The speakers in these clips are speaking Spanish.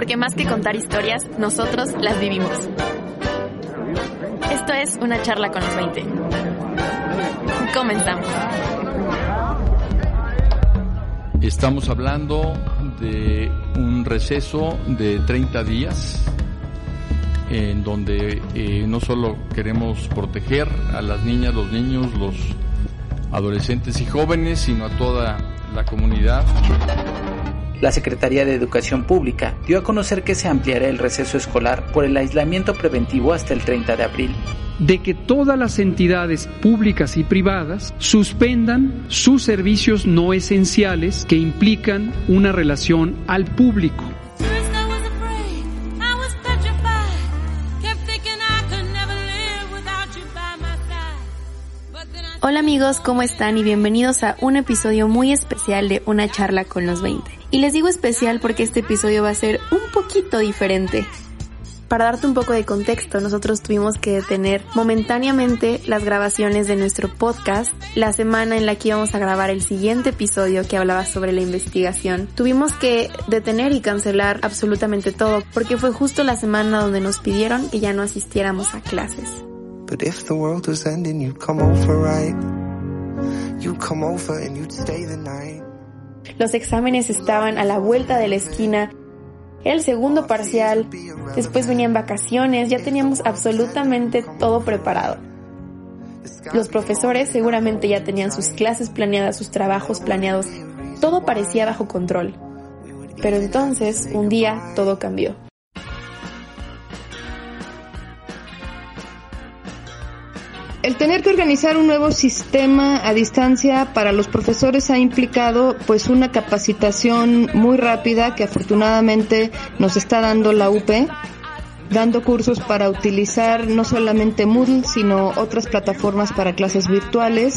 porque más que contar historias, nosotros las vivimos. Esto es una charla con los 20. Comenzamos. Estamos hablando de un receso de 30 días en donde eh, no solo queremos proteger a las niñas, los niños, los adolescentes y jóvenes, sino a toda la comunidad. La Secretaría de Educación Pública dio a conocer que se ampliará el receso escolar por el aislamiento preventivo hasta el 30 de abril de que todas las entidades públicas y privadas suspendan sus servicios no esenciales que implican una relación al público. Hola amigos, ¿cómo están? Y bienvenidos a un episodio muy especial de Una charla con los 20. Y les digo especial porque este episodio va a ser un poquito diferente. Para darte un poco de contexto, nosotros tuvimos que detener momentáneamente las grabaciones de nuestro podcast la semana en la que íbamos a grabar el siguiente episodio que hablaba sobre la investigación. Tuvimos que detener y cancelar absolutamente todo porque fue justo la semana donde nos pidieron que ya no asistiéramos a clases. Los exámenes estaban a la vuelta de la esquina el segundo parcial, después venían vacaciones, ya teníamos absolutamente todo preparado. Los profesores seguramente ya tenían sus clases planeadas, sus trabajos planeados, todo parecía bajo control. Pero entonces, un día, todo cambió. El tener que organizar un nuevo sistema a distancia para los profesores ha implicado pues una capacitación muy rápida que afortunadamente nos está dando la UP, dando cursos para utilizar no solamente Moodle, sino otras plataformas para clases virtuales.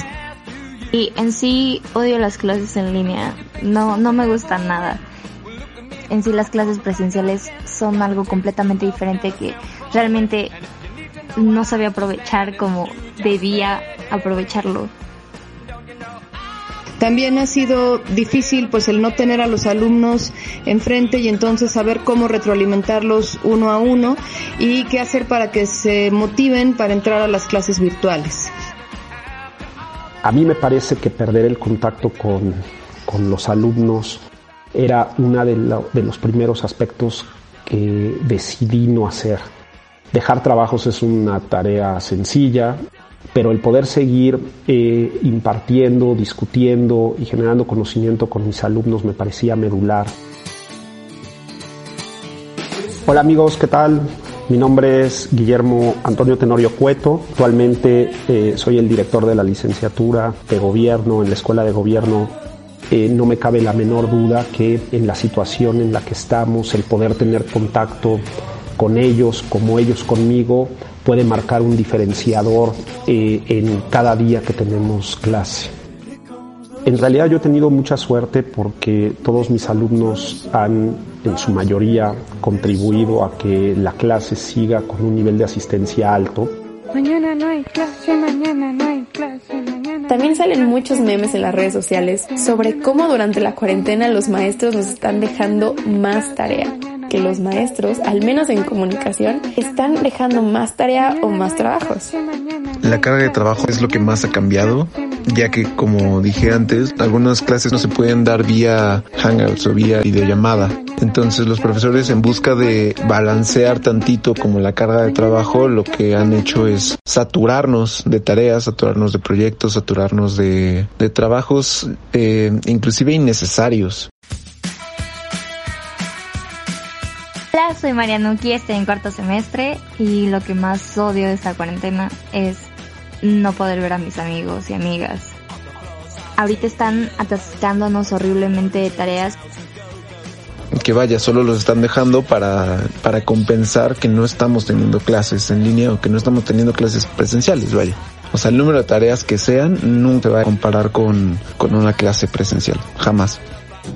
Y en sí odio las clases en línea, no, no me gustan nada. En sí las clases presenciales son algo completamente diferente que realmente no sabía aprovechar como debía aprovecharlo. También ha sido difícil pues el no tener a los alumnos enfrente y entonces saber cómo retroalimentarlos uno a uno y qué hacer para que se motiven para entrar a las clases virtuales. A mí me parece que perder el contacto con, con los alumnos era uno de, de los primeros aspectos que decidí no hacer Dejar trabajos es una tarea sencilla, pero el poder seguir eh, impartiendo, discutiendo y generando conocimiento con mis alumnos me parecía medular. Hola amigos, ¿qué tal? Mi nombre es Guillermo Antonio Tenorio Cueto. Actualmente eh, soy el director de la licenciatura de gobierno en la Escuela de Gobierno. Eh, no me cabe la menor duda que en la situación en la que estamos, el poder tener contacto con ellos como ellos conmigo puede marcar un diferenciador eh, en cada día que tenemos clase. En realidad yo he tenido mucha suerte porque todos mis alumnos han en su mayoría contribuido a que la clase siga con un nivel de asistencia alto. Mañana no hay clase, mañana no hay clase, mañana. También salen muchos memes en las redes sociales sobre cómo durante la cuarentena los maestros nos están dejando más tarea que los maestros, al menos en comunicación, están dejando más tarea o más trabajos. La carga de trabajo es lo que más ha cambiado, ya que como dije antes, algunas clases no se pueden dar vía Hangouts o vía videollamada. Entonces los profesores en busca de balancear tantito como la carga de trabajo, lo que han hecho es saturarnos de tareas, saturarnos de proyectos, saturarnos de, trabajos eh, inclusive innecesarios. Hola, soy Marianuki, estoy en cuarto semestre y lo que más odio de esta cuarentena es no poder ver a mis amigos y amigas. Ahorita están atascándonos horriblemente de tareas. Que vaya, solo los están dejando para, para compensar que no estamos teniendo clases en línea o que no estamos teniendo clases presenciales, vaya. O sea, el número de tareas que sean nunca va a comparar con, con una clase presencial, jamás.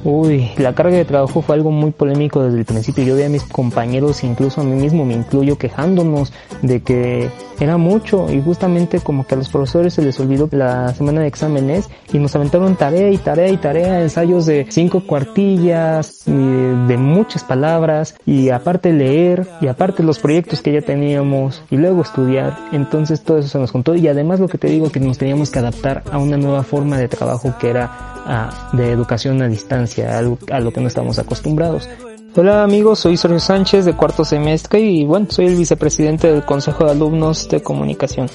Uy, la carga de trabajo fue algo muy polémico desde el principio. Yo veía a mis compañeros, incluso a mí mismo me incluyo, quejándonos de que era mucho y justamente como que a los profesores se les olvidó la semana de exámenes y nos aventaron tarea y tarea y tarea, ensayos de cinco cuartillas, y de muchas palabras y aparte leer y aparte los proyectos que ya teníamos y luego estudiar. Entonces todo eso se nos contó y además lo que te digo que nos teníamos que adaptar a una nueva forma de trabajo que era de educación a distancia, algo a lo que no estamos acostumbrados. Hola amigos, soy Sergio Sánchez de cuarto semestre y bueno, soy el vicepresidente del Consejo de Alumnos de Comunicación.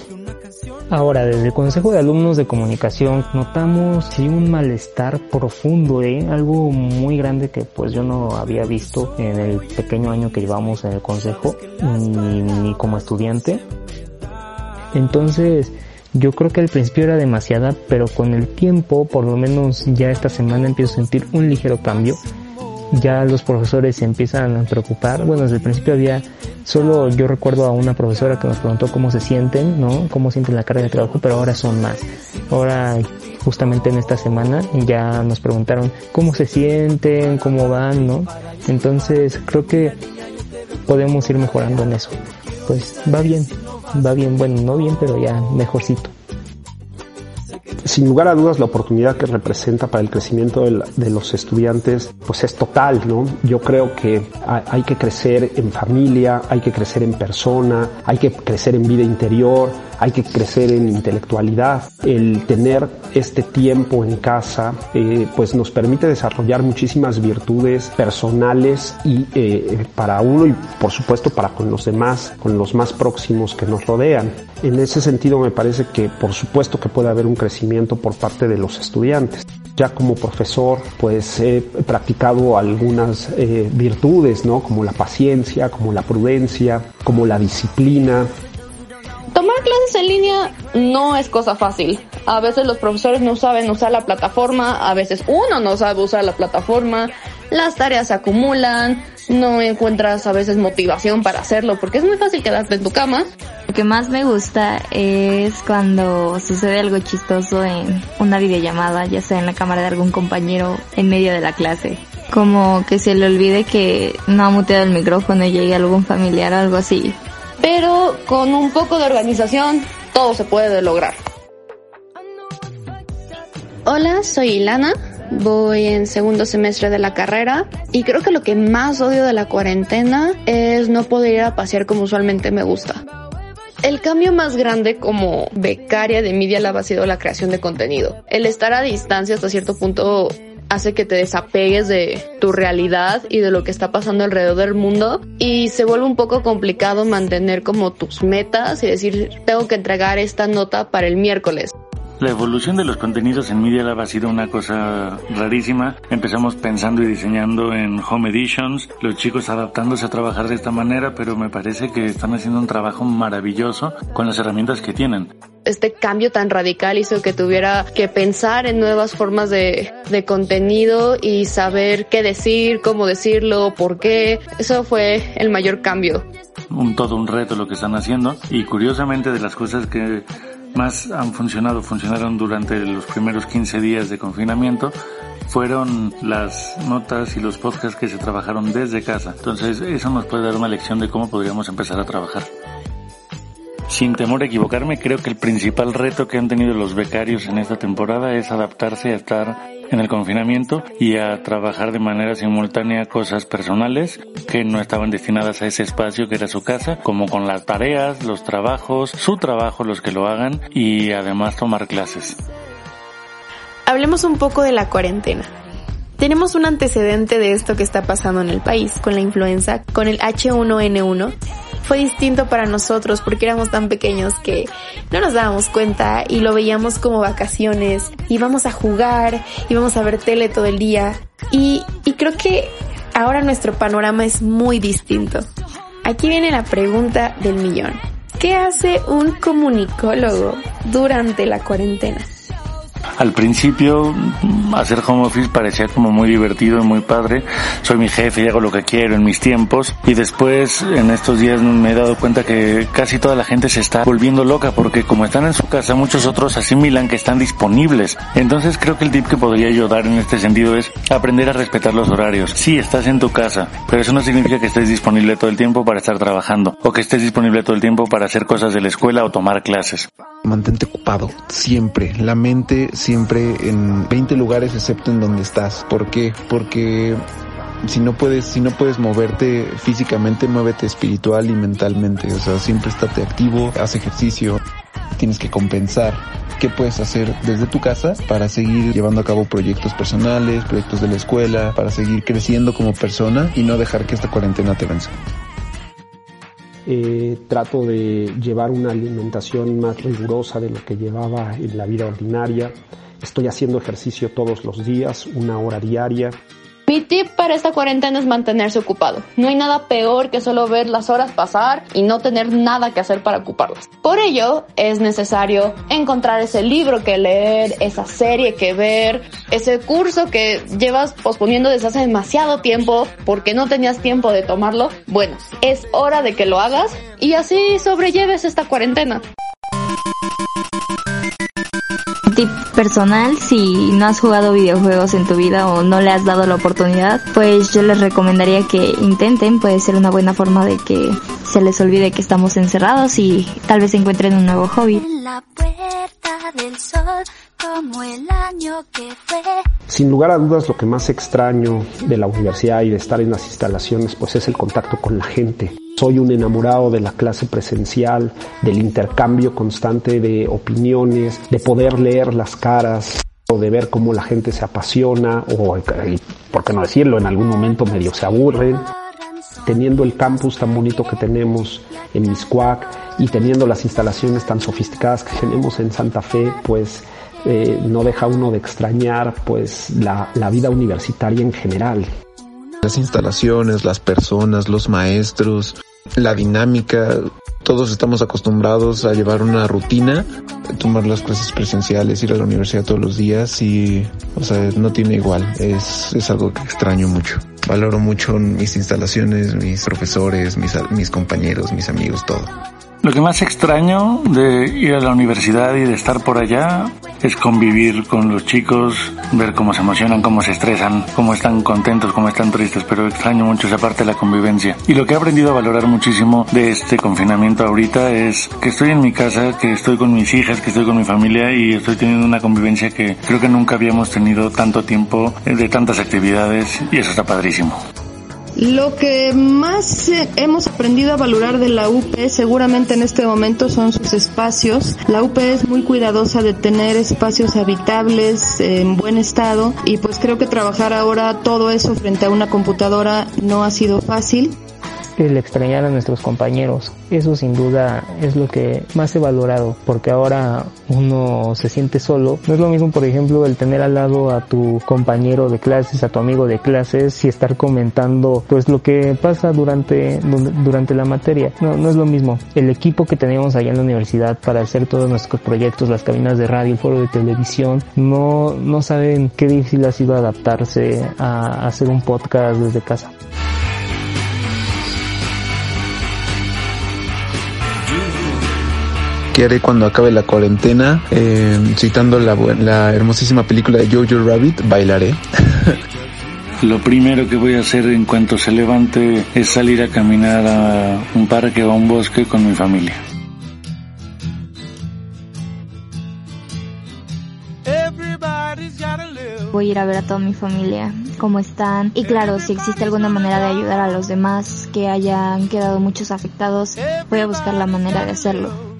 Ahora, desde el Consejo de Alumnos de Comunicación notamos sí, un malestar profundo, ¿eh? algo muy grande que pues yo no había visto en el pequeño año que llevamos en el Consejo, ni, ni como estudiante. Entonces, yo creo que al principio era demasiada, pero con el tiempo, por lo menos ya esta semana empiezo a sentir un ligero cambio. Ya los profesores se empiezan a preocupar. Bueno, desde el principio había, solo yo recuerdo a una profesora que nos preguntó cómo se sienten, ¿no? Cómo sienten la carga de trabajo, pero ahora son más. Ahora, justamente en esta semana, ya nos preguntaron cómo se sienten, cómo van, ¿no? Entonces, creo que podemos ir mejorando en eso. Pues va bien va bien, bueno, no bien, pero ya mejorcito. Sin lugar a dudas, la oportunidad que representa para el crecimiento de, los estudiantes, pues es total, ¿no? Yo creo que hay que crecer en familia, hay que crecer en persona, hay que crecer en vida interior, hay que crecer en intelectualidad. El tener este tiempo en casa eh, pues nos permite desarrollar muchísimas virtudes personales y eh, para uno y por supuesto para con los demás, con los más próximos que nos rodean. En ese sentido me parece que por supuesto que puede haber un crecimiento por parte de los estudiantes. Ya como profesor, pues he practicado algunas eh, virtudes, ¿no? Como la paciencia, como la prudencia, como la disciplina, Tomar clases en línea no es cosa fácil. A veces los profesores no saben usar la plataforma, a veces uno no sabe usar la plataforma, las tareas se acumulan, no encuentras a veces motivación para hacerlo porque es muy fácil quedarte en tu cama. Lo que más me gusta es cuando sucede algo chistoso en una videollamada, ya sea en la cámara de algún compañero en medio de la clase. Como que se le olvide que no ha muteado el micrófono y llegue algún familiar o algo así pero con un poco de organización todo se puede lograr. Hola, soy Ilana, voy en segundo semestre de la carrera y creo que lo que más odio de la cuarentena es no poder ir a pasear como usualmente me gusta. El cambio más grande como becaria de Media Lab ha sido la creación de contenido. El estar a distancia hasta cierto punto hace que te desapegues de tu realidad y de lo que está pasando alrededor del mundo y se vuelve un poco complicado mantener como tus metas y decir tengo que entregar esta nota para el miércoles. La evolución de los contenidos en Media Lab ha sido una cosa rarísima. Empezamos pensando y diseñando en Home Editions, los chicos adaptándose a trabajar de esta manera, pero me parece que están haciendo un trabajo maravilloso con las herramientas que tienen este cambio tan radical hizo que tuviera que pensar en nuevas formas de, de, contenido y saber qué decir, cómo decirlo, por qué. Eso fue el mayor cambio. Un todo un reto lo que están haciendo y curiosamente de las cosas que más han funcionado, funcionaron durante los primeros 15 días de confinamiento, fueron las notas y los podcasts que se trabajaron desde casa. Entonces eso nos puede dar una lección de cómo podríamos empezar a trabajar. Sin temor a equivocarme, creo que el principal reto que han tenido los becarios en esta temporada es adaptarse a estar en el confinamiento y a trabajar de manera simultánea cosas personales que no estaban destinadas a ese espacio que era su casa, como con las tareas, los trabajos, su trabajo, los que lo hagan y además tomar clases. Hablemos un poco de la cuarentena. Tenemos un antecedente de esto que está pasando en el país, con la influenza, con el H1N1, fue distinto para nosotros porque éramos tan pequeños que no nos dábamos cuenta y lo veíamos como vacaciones. Íbamos a jugar, íbamos a ver tele todo el día. Y, y creo que ahora nuestro panorama es muy distinto. Aquí viene la pregunta del millón. ¿Qué hace un comunicólogo durante la cuarentena? Al principio hacer home office parecía como muy divertido y muy padre. Soy mi jefe y hago lo que quiero en mis tiempos. Y después en estos días me he dado cuenta que casi toda la gente se está volviendo loca porque como están en su casa muchos otros asimilan que están disponibles. Entonces creo que el tip que podría yo dar en este sentido es aprender a respetar los horarios. Sí, estás en tu casa, pero eso no significa que estés disponible todo el tiempo para estar trabajando o que estés disponible todo el tiempo para hacer cosas de la escuela o tomar clases. Mantente ocupado, siempre. La mente siempre en 20 lugares excepto en donde estás. ¿Por qué? Porque si no puedes, si no puedes moverte físicamente, muévete espiritual y mentalmente. O sea, siempre estate activo, haz ejercicio. Tienes que compensar qué puedes hacer desde tu casa para seguir llevando a cabo proyectos personales, proyectos de la escuela, para seguir creciendo como persona y no dejar que esta cuarentena te venza. Eh, trato de llevar una alimentación más rigurosa de lo que llevaba en la vida ordinaria. Estoy haciendo ejercicio todos los días, una hora diaria. Mi tip para esta cuarentena es mantenerse ocupado. No hay nada peor que solo ver las horas pasar y no tener nada que hacer para ocuparlas. Por ello, es necesario encontrar ese libro que leer, esa serie que ver, ese curso que llevas posponiendo desde hace demasiado tiempo porque no tenías tiempo de tomarlo. Bueno, es hora de que lo hagas y así sobrelleves esta cuarentena personal, si no has jugado videojuegos en tu vida o no le has dado la oportunidad, pues yo les recomendaría que intenten, puede ser una buena forma de que se les olvide que estamos encerrados y tal vez encuentren un nuevo hobby. Sin lugar a dudas lo que más extraño de la universidad y de estar en las instalaciones pues es el contacto con la gente. Soy un enamorado de la clase presencial, del intercambio constante de opiniones, de poder leer las caras, o de ver cómo la gente se apasiona o, por qué no decirlo, en algún momento medio se aburren. Teniendo el campus tan bonito que tenemos en Miscuac y teniendo las instalaciones tan sofisticadas que tenemos en Santa Fe, pues eh, no deja uno de extrañar pues la, la vida universitaria en general. Las instalaciones, las personas, los maestros, la dinámica, todos estamos acostumbrados a llevar una rutina, tomar las clases presenciales, ir a la universidad todos los días y, o sea, no tiene igual. Es, es algo que extraño mucho. Valoro mucho mis instalaciones, mis profesores, mis, mis compañeros, mis amigos, todo. Lo que más extraño de ir a la universidad y de estar por allá es convivir con los chicos, ver cómo se emocionan, cómo se estresan, cómo están contentos, cómo están tristes, pero extraño mucho esa parte de la convivencia. Y lo que he aprendido a valorar muchísimo de este confinamiento ahorita es que estoy en mi casa, que estoy con mis hijas, que estoy con mi familia y estoy teniendo una convivencia que creo que nunca habíamos tenido tanto tiempo de tantas actividades y eso está padrísimo. Lo que más eh, hemos aprendido a valorar de la UP seguramente en este momento son sus espacios. La UP es muy cuidadosa de tener espacios habitables en buen estado y pues creo que trabajar ahora todo eso frente a una computadora no ha sido fácil el extrañar a nuestros compañeros. Eso sin duda es lo que más he valorado, porque ahora uno se siente solo. No es lo mismo, por ejemplo, el tener al lado a tu compañero de clases, a tu amigo de clases y estar comentando pues lo que pasa durante, durante la materia. No, no es lo mismo. El equipo que teníamos allá en la universidad para hacer todos nuestros proyectos, las cabinas de radio, el foro de televisión, no, no saben qué difícil ha sido adaptarse a hacer un podcast desde casa. ¿Qué haré cuando acabe la cuarentena? Eh, citando la, la hermosísima película de Jojo Rabbit, bailaré. Lo primero que voy a hacer en cuanto se levante es salir a caminar a un parque o a un bosque con mi familia. Voy a ir a ver a toda mi familia, cómo están. Y claro, si existe alguna manera de ayudar a los demás que hayan quedado muchos afectados, voy a buscar la manera de hacerlo.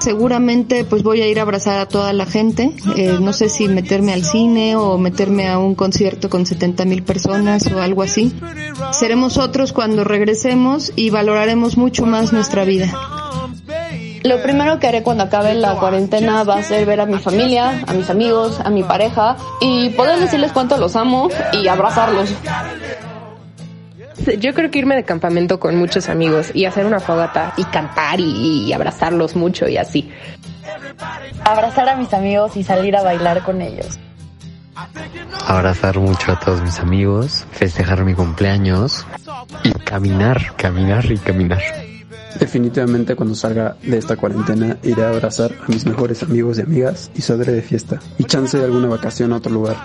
Seguramente pues voy a ir a abrazar a toda la gente, eh, no sé si meterme al cine o meterme a un concierto con 70 mil personas o algo así. Seremos otros cuando regresemos y valoraremos mucho más nuestra vida. Lo primero que haré cuando acabe la cuarentena va a ser ver a mi familia, a mis amigos, a mi pareja y poder decirles cuánto los amo y abrazarlos. Yo creo que irme de campamento con muchos amigos y hacer una fogata y cantar y, y abrazarlos mucho y así. Abrazar a mis amigos y salir a bailar con ellos. Abrazar mucho a todos mis amigos, festejar mi cumpleaños y caminar, caminar y caminar. Definitivamente cuando salga de esta cuarentena iré a abrazar a mis mejores amigos y amigas y saldré de fiesta y chance de alguna vacación a otro lugar.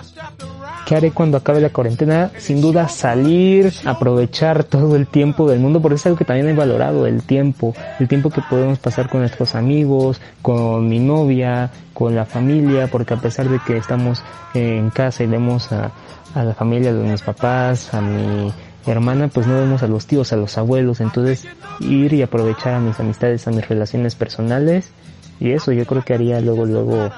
¿Qué haré cuando acabe la cuarentena? Sin duda salir, aprovechar todo el tiempo del mundo, porque es algo que también he valorado, el tiempo, el tiempo que podemos pasar con nuestros amigos, con mi novia, con la familia, porque a pesar de que estamos en casa y vemos a, la familia de mis papás, a mi hermana, pues no vemos a los tíos, a los abuelos, entonces ir y aprovechar a mis amistades, a mis relaciones personales, y eso yo creo que haría luego, luego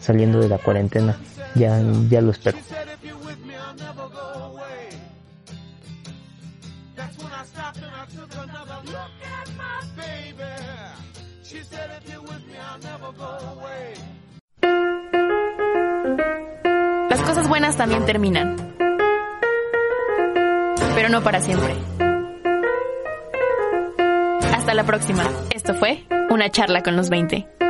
saliendo de la cuarentena, ya, ya lo espero. Las cosas buenas también terminan. Pero no para siempre. Hasta la próxima. Esto fue Una charla con los 20.